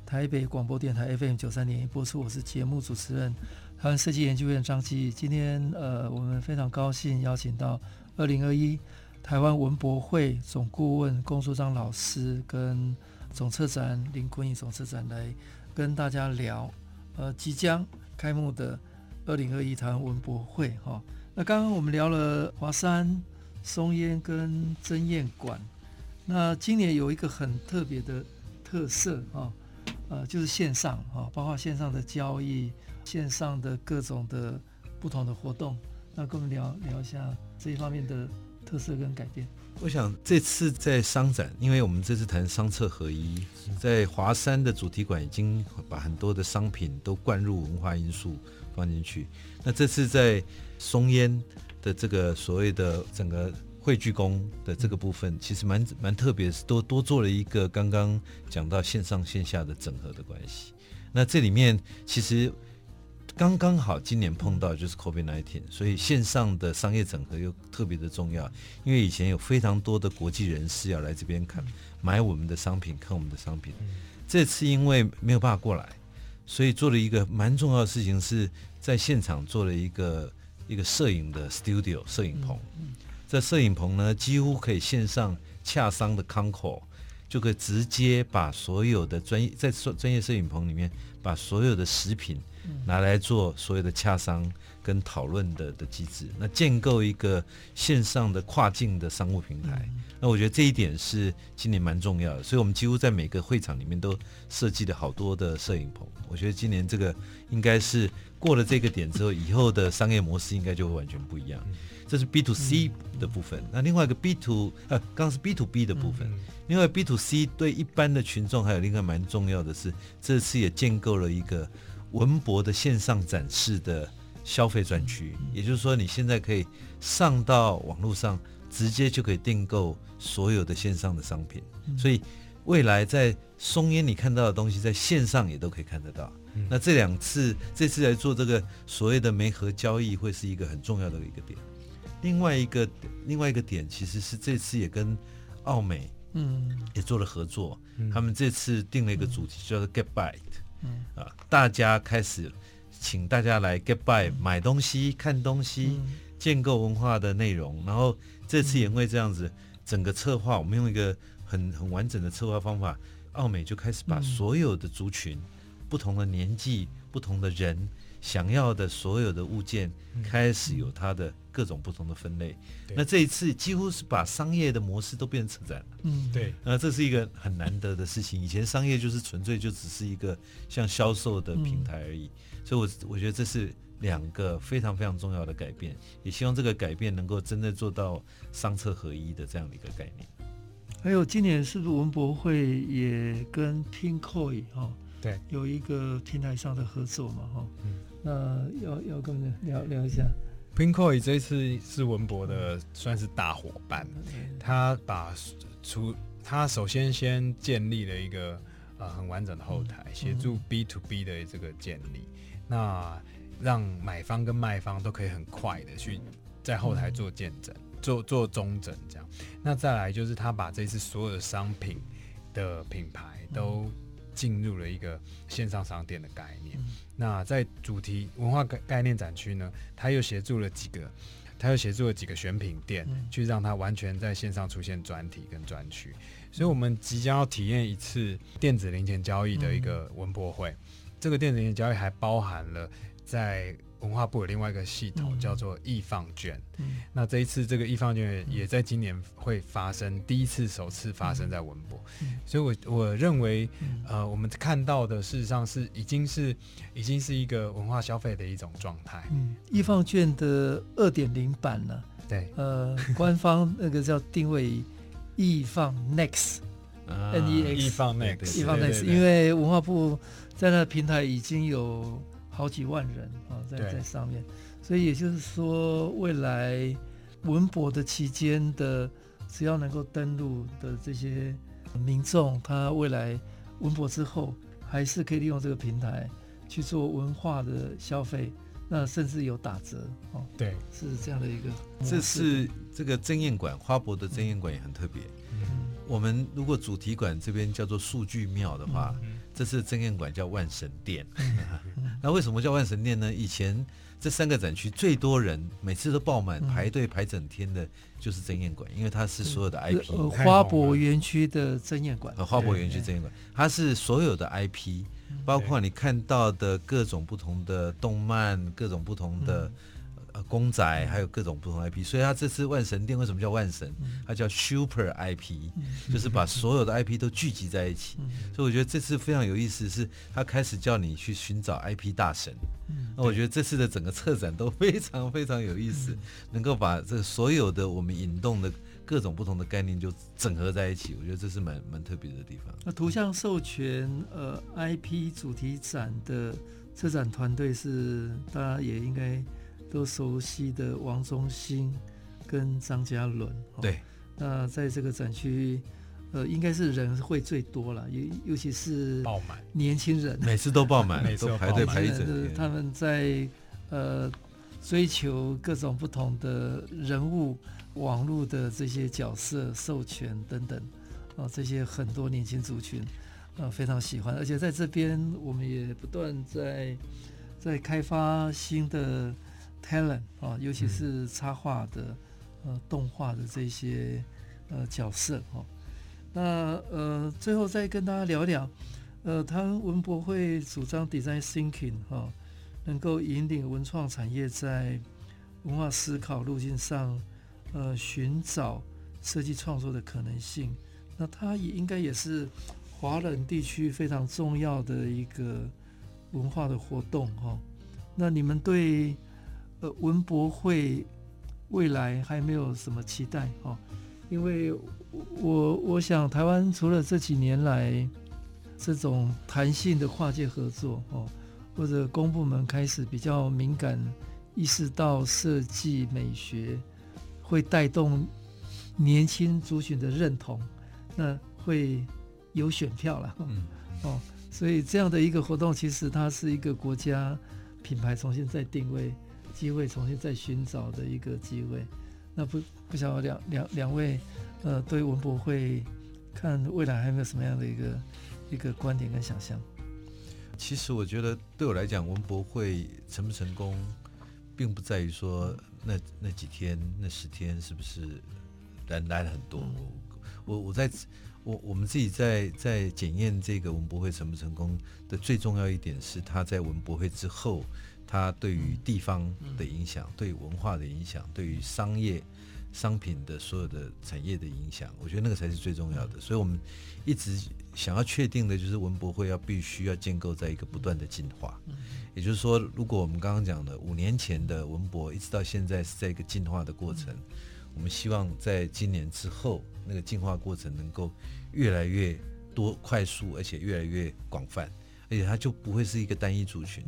台北广播电台 FM 九三点一播出。我是节目主持人台湾设计研究院张基。今天呃，我们非常高兴邀请到二零二一台湾文博会总顾问龚书章老师跟总策展林坤义总策展来跟大家聊呃即将开幕的二零二一台湾文博会哈。那刚刚我们聊了华山。松烟跟争艳馆，那今年有一个很特别的特色啊，呃，就是线上啊，包括线上的交易、线上的各种的不同的活动，那跟我们聊聊一下这一方面的特色跟改变。我想这次在商展，因为我们这次谈商策合一，在华山的主题馆已经把很多的商品都灌入文化因素放进去，那这次在松烟。的这个所谓的整个汇聚工的这个部分，其实蛮蛮特别，是多多做了一个刚刚讲到线上线下的整合的关系。那这里面其实刚刚好今年碰到就是 COVID-19，所以线上的商业整合又特别的重要。因为以前有非常多的国际人士要来这边看买我们的商品，看我们的商品。这次因为没有办法过来，所以做了一个蛮重要的事情，是在现场做了一个。一个摄影的 studio 摄影棚，这摄影棚呢，几乎可以线上洽商的 Concall，就可以直接把所有的专业在专业摄影棚里面，把所有的食品拿来做所有的洽商跟讨论的的机制，那建构一个线上的跨境的商务平台。那我觉得这一点是今年蛮重要的，所以我们几乎在每个会场里面都设计了好多的摄影棚。我觉得今年这个应该是过了这个点之后，以后的商业模式应该就会完全不一样。这是 B to C 的部分。那另外一个 B to 呃，刚刚是 B to B 的部分。另外 B to C 对一般的群众还有另外蛮重要的是，这次也建构了一个文博的线上展示的消费专区。也就是说，你现在可以上到网络上。直接就可以订购所有的线上的商品，所以未来在松烟你看到的东西，在线上也都可以看得到。那这两次这次来做这个所谓的媒合交易，会是一个很重要的一个点。另外一个另外一个点，其实是这次也跟奥美嗯。也做了合作，他们这次定了一个主题叫做 Get By，嗯。啊，大家开始请大家来 Get By 买东西、看东西、建构文化的内容，然后。这次也因为这样子，整个策划我们用一个很很完整的策划方法，奥美就开始把所有的族群、不同的年纪、不同的人想要的所有的物件，开始有它的各种不同的分类。那这一次几乎是把商业的模式都变成策展了。嗯，对。那这是一个很难得的事情。以前商业就是纯粹就只是一个像销售的平台而已。所以我我觉得这是。两个非常非常重要的改变，也希望这个改变能够真正做到商策合一的这样的一个概念。还有今年是不是文博会也跟 Pinkoi 哈，对，有一个平台上的合作嘛哈？嗯，那要要跟我们聊聊一下。Pinkoi 这一次是文博的算是大伙伴，他把出他首先先建立了一个呃很完整的后台，协助 B to B 的这个建立。那让买方跟卖方都可以很快的去在后台做见证、做做中整这样。那再来就是他把这次所有的商品的品牌都进入了一个线上商店的概念。那在主题文化概概念展区呢，他又协助了几个，他又协助了几个选品店，去让它完全在线上出现专题跟专区。所以我们即将要体验一次电子零钱交易的一个文博会。这个电子零钱交易还包含了。在文化部有另外一个系统、嗯、叫做艺 FUN 券，嗯、那这一次这个艺 FUN 券也在今年会发生，嗯、第一次首次发生在文博，嗯、所以我我认为，嗯、呃，我们看到的事实上是已经是已经是一个文化消费的一种状态。嗯，艺 FUN 券的二点零版呢？对，呃，官方那个叫定位艺 FUN Next，N E X，艺 FUN Next，Next，因为文化部在那个平台已经有。好几万人啊，在在上面，所以也就是说，未来文博的期间的，只要能够登录的这些民众，他未来文博之后，还是可以利用这个平台去做文化的消费，那甚至有打折哦。对，是这样的一个。这是这个争艳馆，花博的争艳馆也很特别。嗯，我们如果主题馆这边叫做数据庙的话。嗯这次争艳馆叫万神殿，那为什么叫万神殿呢？以前这三个展区最多人，每次都爆满，排队排整天的，就是争艳馆，因为它是所有的 IP。花博园区的争艳馆，花博园区争艳馆，它是所有的 IP，包括你看到的各种不同的动漫，各种不同的。公仔还有各种不同 IP，所以它这次万神殿为什么叫万神？它叫 Super IP，就是把所有的 IP 都聚集在一起。所以我觉得这次非常有意思，是它开始叫你去寻找 IP 大神。那我觉得这次的整个策展都非常非常有意思，能够把这所有的我们引动的各种不同的概念就整合在一起。我觉得这是蛮蛮特别的地方。那图像授权呃 IP 主题展的策展团队是大家也应该。都熟悉的王中兴跟张嘉伦，对，那在这个展区，呃，应该是人会最多了，尤尤其是爆满，年轻人。每次都爆满，每 次都排队排一整天。他们在呃追求各种不同的人物、网络的这些角色授权等等，啊，这些很多年轻族群呃非常喜欢，而且在这边我们也不断在在开发新的。Talent 啊，尤其是插画的、嗯、呃动画的这些呃角色哈、哦，那呃最后再跟大家聊聊，呃，他文博会主张 design thinking 哈、哦，能够引领文创产业在文化思考路径上，呃，寻找设计创作的可能性。那它也应该也是华人地区非常重要的一个文化的活动哈。那你们对呃文博会未来还没有什么期待哦？因为我我想台湾除了这几年来这种弹性的跨界合作哦。或者公部门开始比较敏感，意识到设计美学会带动年轻族群的认同，那会有选票了。嗯，哦，所以这样的一个活动，其实它是一个国家品牌重新再定位机会，重新再寻找的一个机会。那不不晓得两两两位，呃，对文博会看未来还有没有什么样的一个一个观点跟想象？其实我觉得，对我来讲，文博会成不成功，并不在于说那那几天、那十天是不是人来了很多。我我在我我们自己在在检验这个文博会成不成功的最重要一点是，他在文博会之后，它对于地方的影响、对文化的影响、对于商业商品的所有的产业的影响，我觉得那个才是最重要的。所以我们一直。想要确定的就是文博会要必须要建构在一个不断的进化，也就是说，如果我们刚刚讲的五年前的文博一直到现在是在一个进化的过程，我们希望在今年之后那个进化过程能够越来越多、快速，而且越来越广泛，而且它就不会是一个单一族群。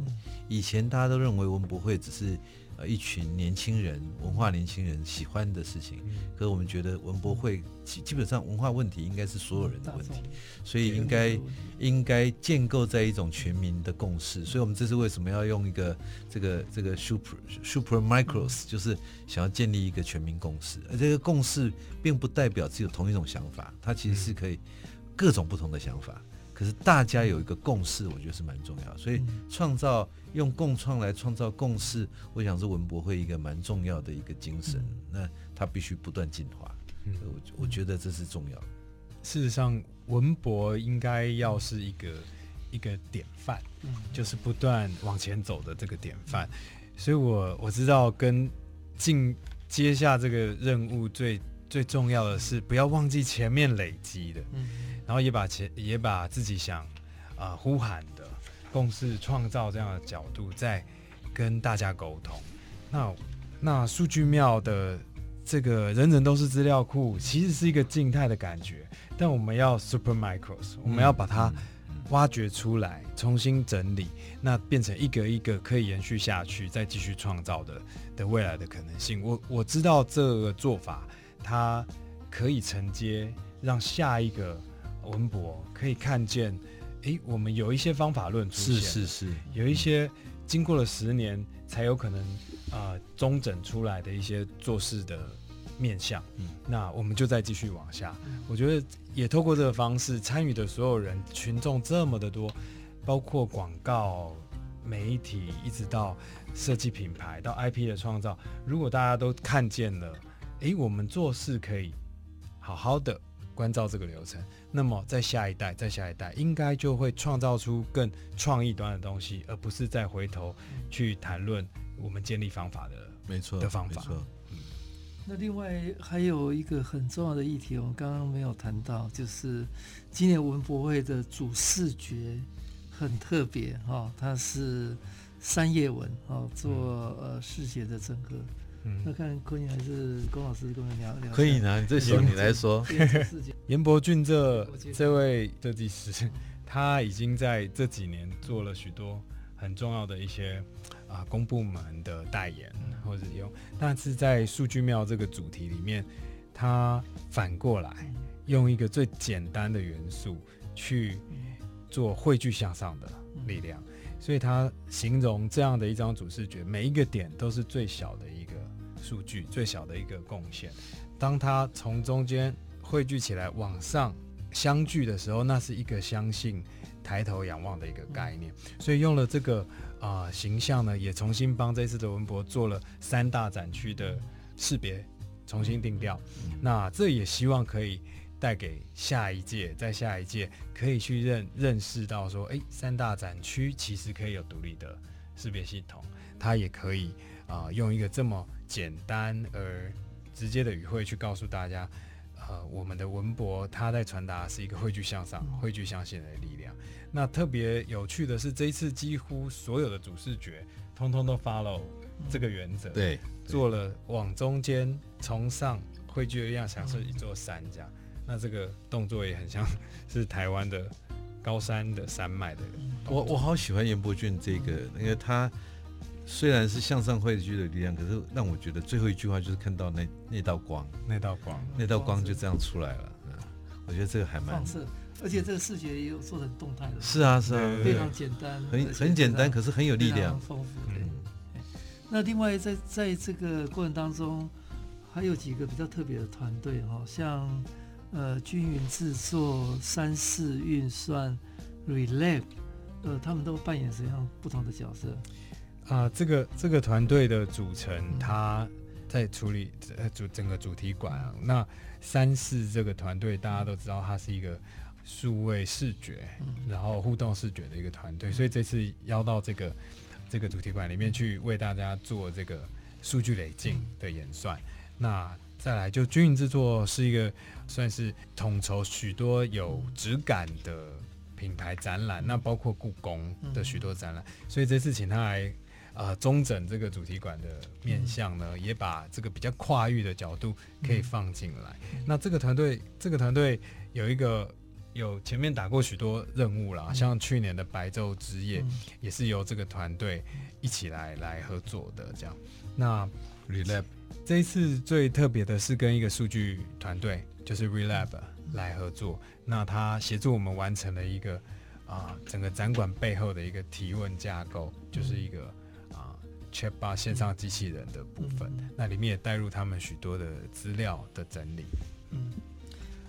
以前大家都认为文博会只是。呃，一群年轻人，文化年轻人喜欢的事情。可是我们觉得文博会基基本上文化问题应该是所有人的问题，所以应该应该建构在一种全民的共识。所以我们这次为什么要用一个这个这个 super super micros，就是想要建立一个全民共识。而这个共识并不代表只有同一种想法，它其实是可以各种不同的想法。可是大家有一个共识，我觉得是蛮重要。所以创造用共创来创造共识，我想是文博会一个蛮重要的一个精神。那它必须不断进化，我我觉得这是重要。事实上，文博应该要是一个一个典范，就是不断往前走的这个典范。所以我我知道跟进接下这个任务最最重要的是不要忘记前面累积的。然后也把前也把自己想啊、呃、呼喊的共事创造这样的角度，再跟大家沟通。那那数据庙的这个人人都是资料库，其实是一个静态的感觉，但我们要 super micros，我们要把它挖掘出来，重新整理，那变成一个一个可以延续下去，再继续创造的的未来的可能性。我我知道这个做法，它可以承接，让下一个。文博可以看见，诶，我们有一些方法论出现，是是是，有一些经过了十年才有可能啊、呃、中整出来的一些做事的面向。嗯，那我们就再继续往下。我觉得也透过这个方式，参与的所有人群众这么的多，包括广告、媒体，一直到设计品牌到 IP 的创造，如果大家都看见了，诶，我们做事可以好好的。关照这个流程，那么在下一代，在下一代，应该就会创造出更创意端的东西，而不是再回头去谈论我们建立方法的没错的方法。嗯。那另外还有一个很重要的议题，我们刚刚没有谈到，就是今年文博会的主视觉很特别哈，它是三叶文哈，做呃视觉的整合。嗯、那看坤颖还是龚老师跟我们聊聊。可以呢，你最喜欢你来说。严伯俊这这位设计师，他已经在这几年做了许多很重要的一些啊公部门的代言或者用，但是在数据庙这个主题里面，他反过来用一个最简单的元素去做汇聚向上的力量，所以他形容这样的一张主视觉，每一个点都是最小的一个。数据最小的一个贡献，当它从中间汇聚起来往上相聚的时候，那是一个相信抬头仰望的一个概念。所以用了这个啊、呃、形象呢，也重新帮这次的文博做了三大展区的识别，重新定调。那这也希望可以带给下一届，在下一届可以去认认识到说，哎，三大展区其实可以有独立的识别系统，它也可以啊、呃、用一个这么简单而直接的语汇去告诉大家，呃，我们的文博它在传达是一个汇聚向上、汇聚向心的力量。那特别有趣的是，这一次几乎所有的主视觉通通都 follow 这个原则，对，做了往中间从上汇聚的力量，像是一座山这样。那这个动作也很像是台湾的高山的山脉的。我我好喜欢严伯俊这个，因为他虽然是向上汇聚的力量，可是让我觉得最后一句话就是看到那那道光，那道光，那道光就这样出来了。嗯，我觉得这个还蛮放射，而且这个视觉也有做成动态的。是啊是啊，非常简单，很很简单，可是很有力量，丰富。嗯。那另外在在这个过程当中，还有几个比较特别的团队哈，像。呃，均匀制作、三四运算、Relab，呃，他们都扮演什么样不同的角色？啊、呃，这个这个团队的组成，他在处理呃主整个主题馆啊。那三四这个团队，大家都知道，它是一个数位视觉，然后互动视觉的一个团队，所以这次邀到这个这个主题馆里面去为大家做这个数据累进的演算。那再来，就均匀制作是一个算是统筹许多有质感的品牌展览，那包括故宫的许多展览，所以这次请他来呃中整这个主题馆的面向呢，也把这个比较跨域的角度可以放进来。那这个团队，这个团队有一个有前面打过许多任务啦，像去年的白昼之夜也是由这个团队一起来来合作的这样。那 Relab。这一次最特别的是跟一个数据团队，就是 Relab 来合作。那他协助我们完成了一个啊、呃，整个展馆背后的一个提问架构，就是一个啊 Chatbot 线上机器人的部分。那里面也带入他们许多的资料的整理。嗯，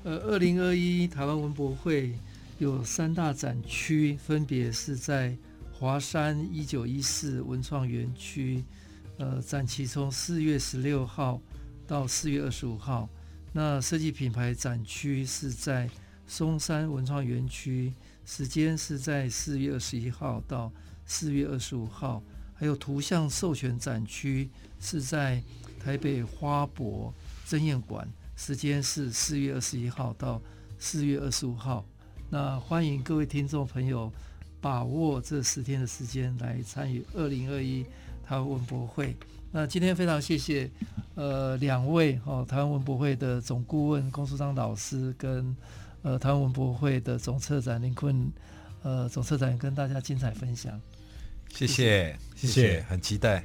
呃，二零二一台湾文博会有三大展区，分别是在华山一九一四文创园区。呃，展期从四月十六号到四月二十五号。那设计品牌展区是在松山文创园区，时间是在四月二十一号到四月二十五号。还有图像授权展区是在台北花博争艳馆，时间是四月二十一号到四月二十五号。那欢迎各位听众朋友把握这十天的时间来参与二零二一。台湾文博会，那今天非常谢谢，呃，两位哦，台湾文博会的总顾问龚书章老师跟呃台湾文博会的总策展林坤，呃总策展跟大家精彩分享，谢谢，谢谢，很期待。